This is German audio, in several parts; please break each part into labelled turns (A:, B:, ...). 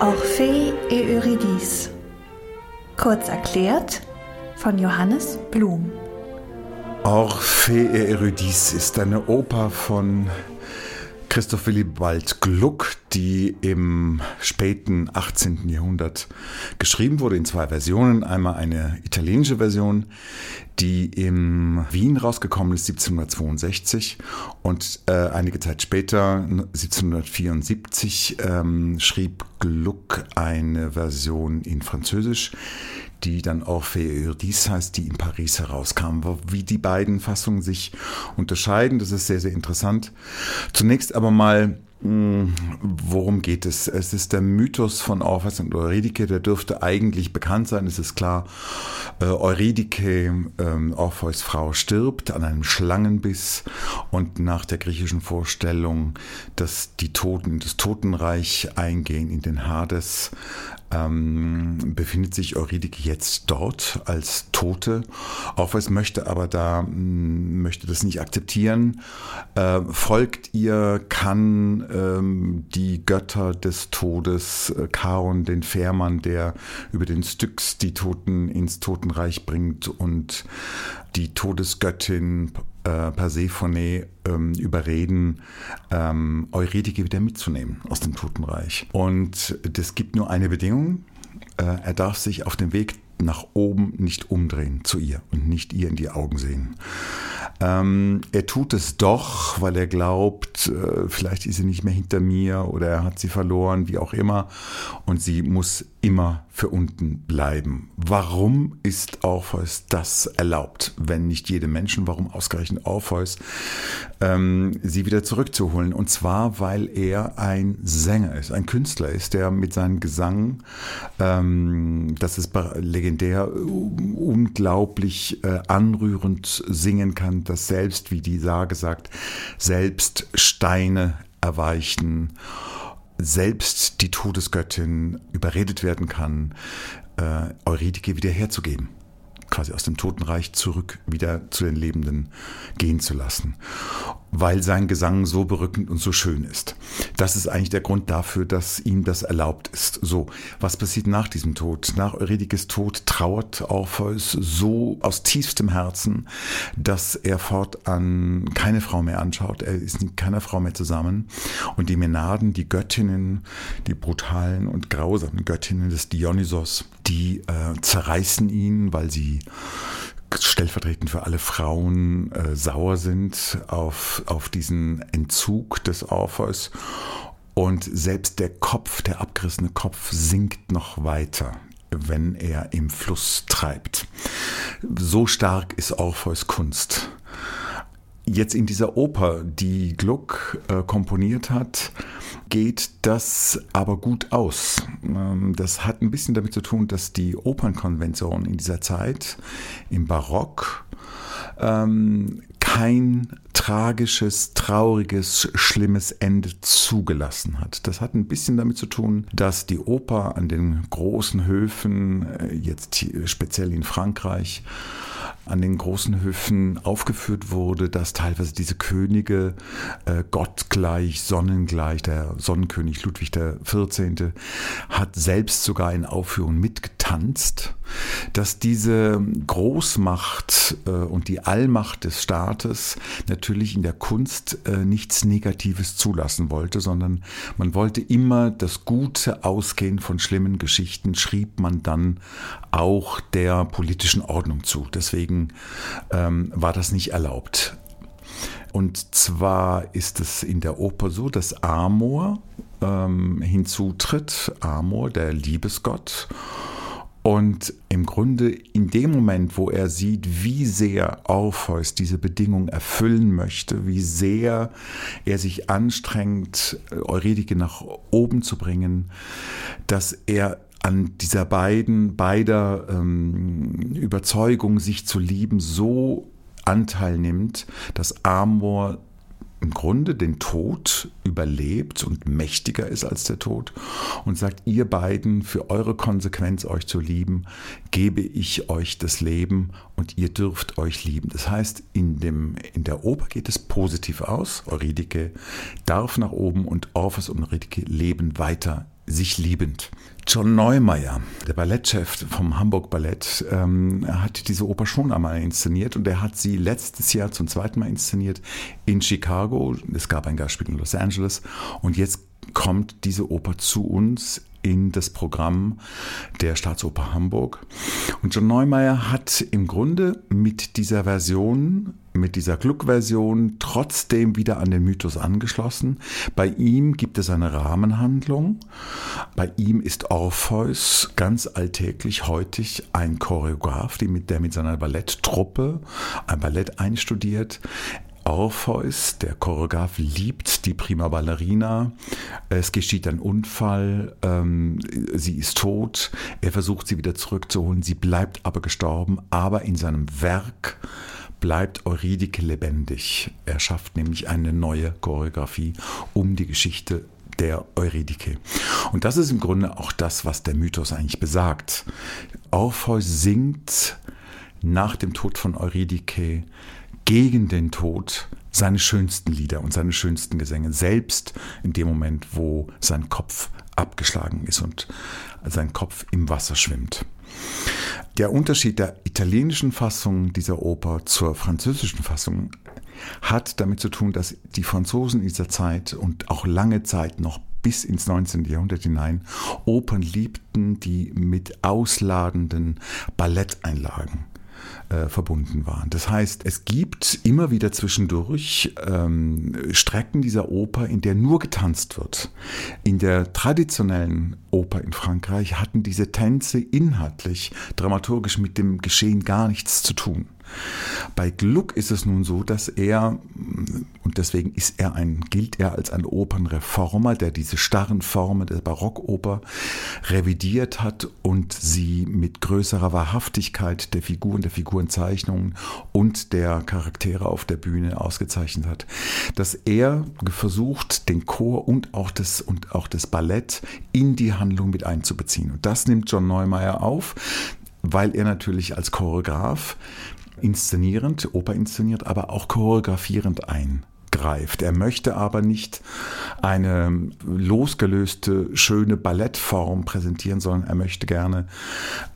A: Orphée et Eurydice. Kurz erklärt von Johannes Blum.
B: Orphée et Eurydice ist eine Oper von Christoph Willibald Gluck, die im späten 18. Jahrhundert geschrieben wurde in zwei Versionen. Einmal eine italienische Version, die in Wien rausgekommen ist 1762 und äh, einige Zeit später 1774 ähm, schrieb Gluck eine Version in Französisch, die dann auch Eurydice heißt, die in Paris herauskam. Wie die beiden Fassungen sich unterscheiden, das ist sehr, sehr interessant. Zunächst aber mal hm, Worum geht es? Es ist der Mythos von Orpheus und Eurydike, der dürfte eigentlich bekannt sein, es ist klar. Äh, Eurydike, äh, Orpheus Frau, stirbt an einem Schlangenbiss und nach der griechischen Vorstellung, dass die Toten in das Totenreich eingehen, in den Hades, ähm, befindet sich Eurydike jetzt dort als Tote. Orpheus möchte aber da, hm, möchte das nicht akzeptieren, äh, folgt ihr, kann ähm, die Götter des Todes, äh, Charon, den Fährmann, der über den Styx die Toten ins Totenreich bringt und die Todesgöttin äh, Persephone ähm, überreden, ähm, Eurydike wieder mitzunehmen aus dem Totenreich. Und das gibt nur eine Bedingung. Äh, er darf sich auf dem Weg nach oben nicht umdrehen zu ihr und nicht ihr in die Augen sehen. Ähm, er tut es doch, weil er glaubt, äh, vielleicht ist sie nicht mehr hinter mir oder er hat sie verloren, wie auch immer. Und sie muss immer für unten bleiben. Warum ist Orpheus das erlaubt, wenn nicht jedem Menschen? Warum ausgerechnet Orpheus, ähm, sie wieder zurückzuholen? Und zwar, weil er ein Sänger ist, ein Künstler ist, der mit seinem Gesang, ähm, das ist legendär, unglaublich äh, anrührend singen kann, dass selbst, wie die Sage sagt, selbst Steine erweichen selbst die Todesgöttin überredet werden kann, äh, Eurydike wiederherzugeben quasi aus dem Totenreich zurück wieder zu den Lebenden gehen zu lassen, weil sein Gesang so berückend und so schön ist. Das ist eigentlich der Grund dafür, dass ihm das erlaubt ist. So, was passiert nach diesem Tod? Nach Eurydikes Tod trauert Orpheus so aus tiefstem Herzen, dass er fortan keine Frau mehr anschaut. Er ist mit keiner Frau mehr zusammen. Und die Menaden, die Göttinnen, die brutalen und grausamen Göttinnen des Dionysos, die äh, zerreißen ihn, weil sie stellvertretend für alle Frauen äh, sauer sind auf, auf diesen Entzug des Orpheus. Und selbst der Kopf, der abgerissene Kopf, sinkt noch weiter, wenn er im Fluss treibt. So stark ist Orpheus Kunst. Jetzt in dieser Oper, die Gluck äh, komponiert hat, geht das aber gut aus. Ähm, das hat ein bisschen damit zu tun, dass die Opernkonvention in dieser Zeit im Barock ähm, kein tragisches, trauriges, schlimmes Ende zugelassen hat. Das hat ein bisschen damit zu tun, dass die Oper an den großen Höfen, äh, jetzt speziell in Frankreich, an den großen Höfen aufgeführt wurde, dass teilweise diese Könige äh, gottgleich, sonnengleich, der Sonnenkönig Ludwig XIV. hat selbst sogar in Aufführungen mitgetanzt, dass diese Großmacht äh, und die Allmacht des Staates natürlich in der Kunst äh, nichts Negatives zulassen wollte, sondern man wollte immer das gute Ausgehen von schlimmen Geschichten, schrieb man dann auch der politischen Ordnung zu. Deswegen ähm, war das nicht erlaubt. Und zwar ist es in der Oper so, dass Amor ähm, hinzutritt, Amor, der Liebesgott. Und im Grunde in dem Moment, wo er sieht, wie sehr Orpheus diese Bedingung erfüllen möchte, wie sehr er sich anstrengt, Eurydike nach oben zu bringen, dass er an dieser beiden, beider ähm, Überzeugung, sich zu lieben, so Anteil nimmt, dass Amor im Grunde den Tod überlebt und mächtiger ist als der Tod und sagt, ihr beiden, für eure Konsequenz euch zu lieben, gebe ich euch das Leben und ihr dürft euch lieben. Das heißt, in, dem, in der Oper geht es positiv aus. Eurydike darf nach oben und Orpheus und Eurydike leben weiter sich liebend. John Neumeier, der Ballettchef vom Hamburg Ballett, ähm, hat diese Oper schon einmal inszeniert und er hat sie letztes Jahr zum zweiten Mal inszeniert in Chicago. Es gab ein Gastspiel in Los Angeles und jetzt kommt diese Oper zu uns in das Programm der Staatsoper Hamburg. Und John Neumeier hat im Grunde mit dieser Version, mit dieser Gluck-Version trotzdem wieder an den Mythos angeschlossen. Bei ihm gibt es eine Rahmenhandlung. Bei ihm ist Orpheus ganz alltäglich, heutig ein Choreograf, der mit seiner Balletttruppe ein Ballett einstudiert. Orpheus, der Choreograf, liebt die Prima Ballerina. Es geschieht ein Unfall, ähm, sie ist tot, er versucht sie wieder zurückzuholen, sie bleibt aber gestorben, aber in seinem Werk bleibt Eurydike lebendig. Er schafft nämlich eine neue Choreografie um die Geschichte der Eurydike. Und das ist im Grunde auch das, was der Mythos eigentlich besagt. Orpheus singt nach dem Tod von Eurydike gegen den Tod seine schönsten Lieder und seine schönsten Gesänge, selbst in dem Moment, wo sein Kopf abgeschlagen ist und sein Kopf im Wasser schwimmt. Der Unterschied der italienischen Fassung dieser Oper zur französischen Fassung hat damit zu tun, dass die Franzosen in dieser Zeit und auch lange Zeit noch bis ins 19. Jahrhundert hinein Opern liebten, die mit ausladenden Balletteinlagen äh, verbunden waren. Das heißt, es gibt immer wieder zwischendurch ähm, Strecken dieser Oper, in der nur getanzt wird. In der traditionellen Oper in Frankreich hatten diese Tänze inhaltlich, dramaturgisch mit dem Geschehen gar nichts zu tun. Bei Gluck ist es nun so, dass er, und deswegen ist er ein, gilt er als ein Opernreformer, der diese starren Formen der Barockoper revidiert hat und sie mit größerer Wahrhaftigkeit der Figuren, der Figurenzeichnungen und der Charaktere auf der Bühne ausgezeichnet hat. Dass er versucht, den Chor und auch das, und auch das Ballett in die Handlung mit einzubeziehen. Und das nimmt John Neumeier auf weil er natürlich als Choreograf inszenierend, Oper inszeniert, aber auch choreografierend ein greift. Er möchte aber nicht eine losgelöste, schöne Ballettform präsentieren, sondern er möchte gerne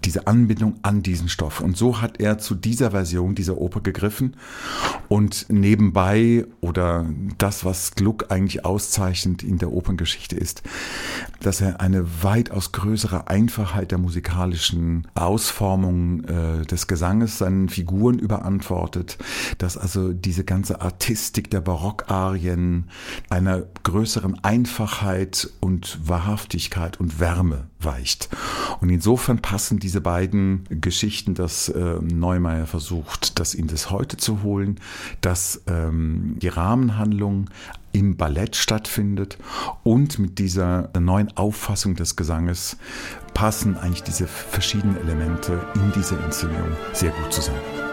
B: diese Anbindung an diesen Stoff. Und so hat er zu dieser Version dieser Oper gegriffen und nebenbei oder das, was Gluck eigentlich auszeichnet in der Operngeschichte ist, dass er eine weitaus größere Einfachheit der musikalischen Ausformung äh, des Gesanges seinen Figuren überantwortet, dass also diese ganze Artistik der Barock Barockarien einer größeren Einfachheit und Wahrhaftigkeit und Wärme weicht. Und insofern passen diese beiden Geschichten, dass äh, Neumeier versucht, das in das Heute zu holen, dass ähm, die Rahmenhandlung im Ballett stattfindet und mit dieser neuen Auffassung des Gesanges passen eigentlich diese verschiedenen Elemente in dieser Inszenierung sehr gut zusammen.